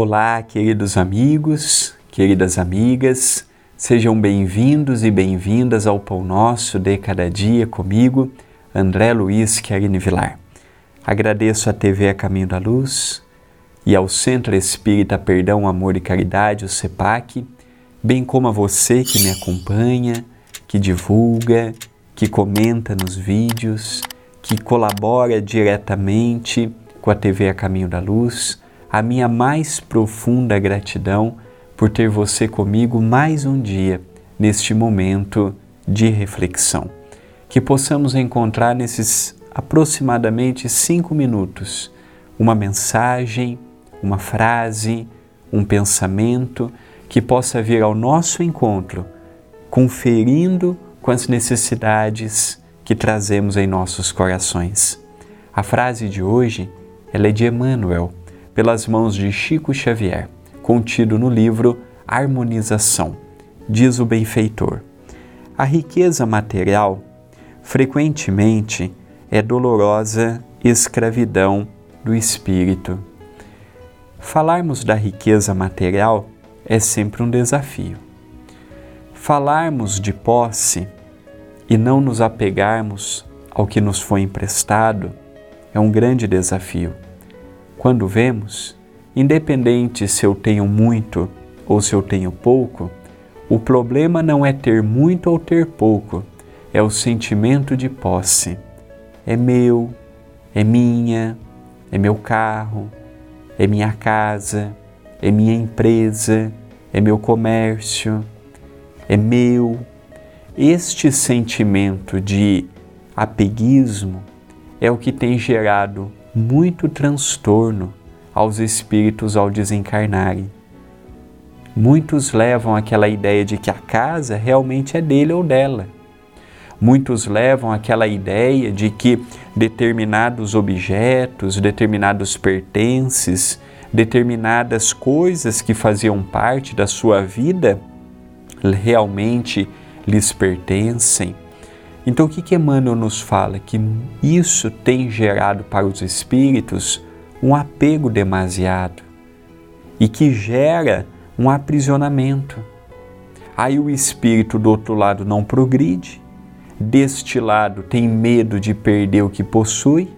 Olá, queridos amigos, queridas amigas, sejam bem-vindos e bem-vindas ao Pão Nosso de Cada Dia comigo, André Luiz Querini Vilar. Agradeço à TV A Caminho da Luz e ao Centro Espírita Perdão, Amor e Caridade, o CEPAC, bem como a você que me acompanha, que divulga, que comenta nos vídeos, que colabora diretamente com a TV A Caminho da Luz, a minha mais profunda gratidão por ter você comigo mais um dia neste momento de reflexão. Que possamos encontrar nesses aproximadamente cinco minutos uma mensagem, uma frase, um pensamento que possa vir ao nosso encontro, conferindo com as necessidades que trazemos em nossos corações. A frase de hoje ela é de Emmanuel, pelas mãos de Chico Xavier, contido no livro Harmonização. Diz o benfeitor: A riqueza material frequentemente é dolorosa escravidão do espírito. Falarmos da riqueza material é sempre um desafio. Falarmos de posse e não nos apegarmos ao que nos foi emprestado é um grande desafio. Quando vemos, independente se eu tenho muito ou se eu tenho pouco, o problema não é ter muito ou ter pouco, é o sentimento de posse. É meu, é minha, é meu carro, é minha casa, é minha empresa, é meu comércio, é meu, este sentimento de apeguismo é o que tem gerado muito transtorno aos espíritos ao desencarnarem. Muitos levam aquela ideia de que a casa realmente é dele ou dela. Muitos levam aquela ideia de que determinados objetos, determinados pertences, determinadas coisas que faziam parte da sua vida realmente lhes pertencem. Então, o que, que Emmanuel nos fala? Que isso tem gerado para os espíritos um apego demasiado e que gera um aprisionamento. Aí o espírito do outro lado não progride, deste lado tem medo de perder o que possui,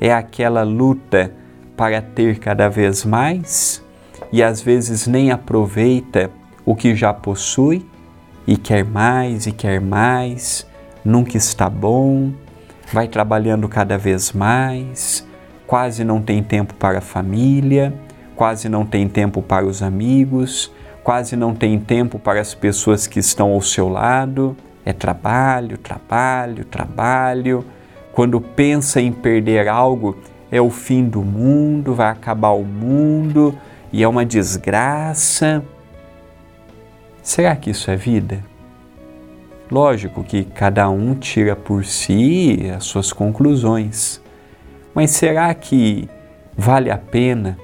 é aquela luta para ter cada vez mais e às vezes nem aproveita o que já possui e quer mais e quer mais, nunca está bom, vai trabalhando cada vez mais, quase não tem tempo para a família, quase não tem tempo para os amigos, quase não tem tempo para as pessoas que estão ao seu lado. É trabalho, trabalho, trabalho. Quando pensa em perder algo, é o fim do mundo, vai acabar o mundo e é uma desgraça. Será que isso é vida? Lógico que cada um tira por si as suas conclusões, mas será que vale a pena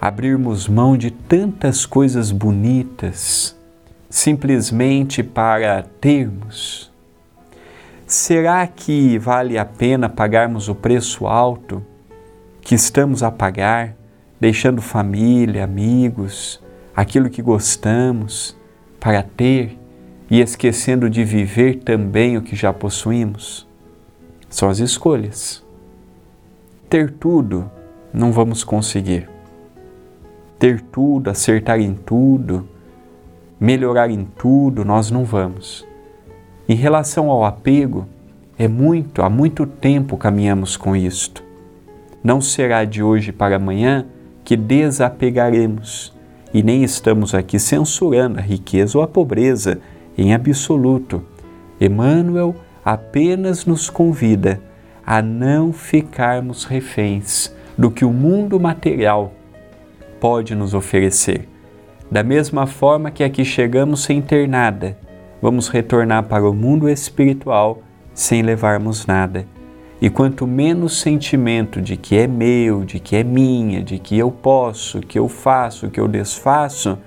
abrirmos mão de tantas coisas bonitas simplesmente para termos? Será que vale a pena pagarmos o preço alto que estamos a pagar, deixando família, amigos, aquilo que gostamos? para ter e esquecendo de viver também o que já possuímos? São as escolhas. Ter tudo não vamos conseguir. Ter tudo, acertar em tudo, melhorar em tudo, nós não vamos. Em relação ao apego, é muito, há muito tempo caminhamos com isto. Não será de hoje para amanhã que desapegaremos e nem estamos aqui censurando a riqueza ou a pobreza em absoluto. Emmanuel apenas nos convida a não ficarmos reféns do que o mundo material pode nos oferecer. Da mesma forma que aqui chegamos sem ter nada, vamos retornar para o mundo espiritual sem levarmos nada. E quanto menos sentimento de que é meu, de que é minha, de que eu posso, que eu faço, que eu desfaço,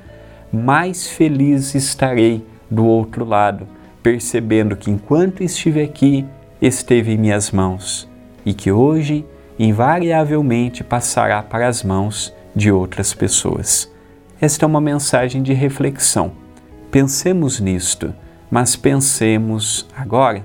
mais feliz estarei do outro lado, percebendo que enquanto estive aqui, esteve em minhas mãos e que hoje invariavelmente passará para as mãos de outras pessoas. Esta é uma mensagem de reflexão. Pensemos nisto, mas pensemos agora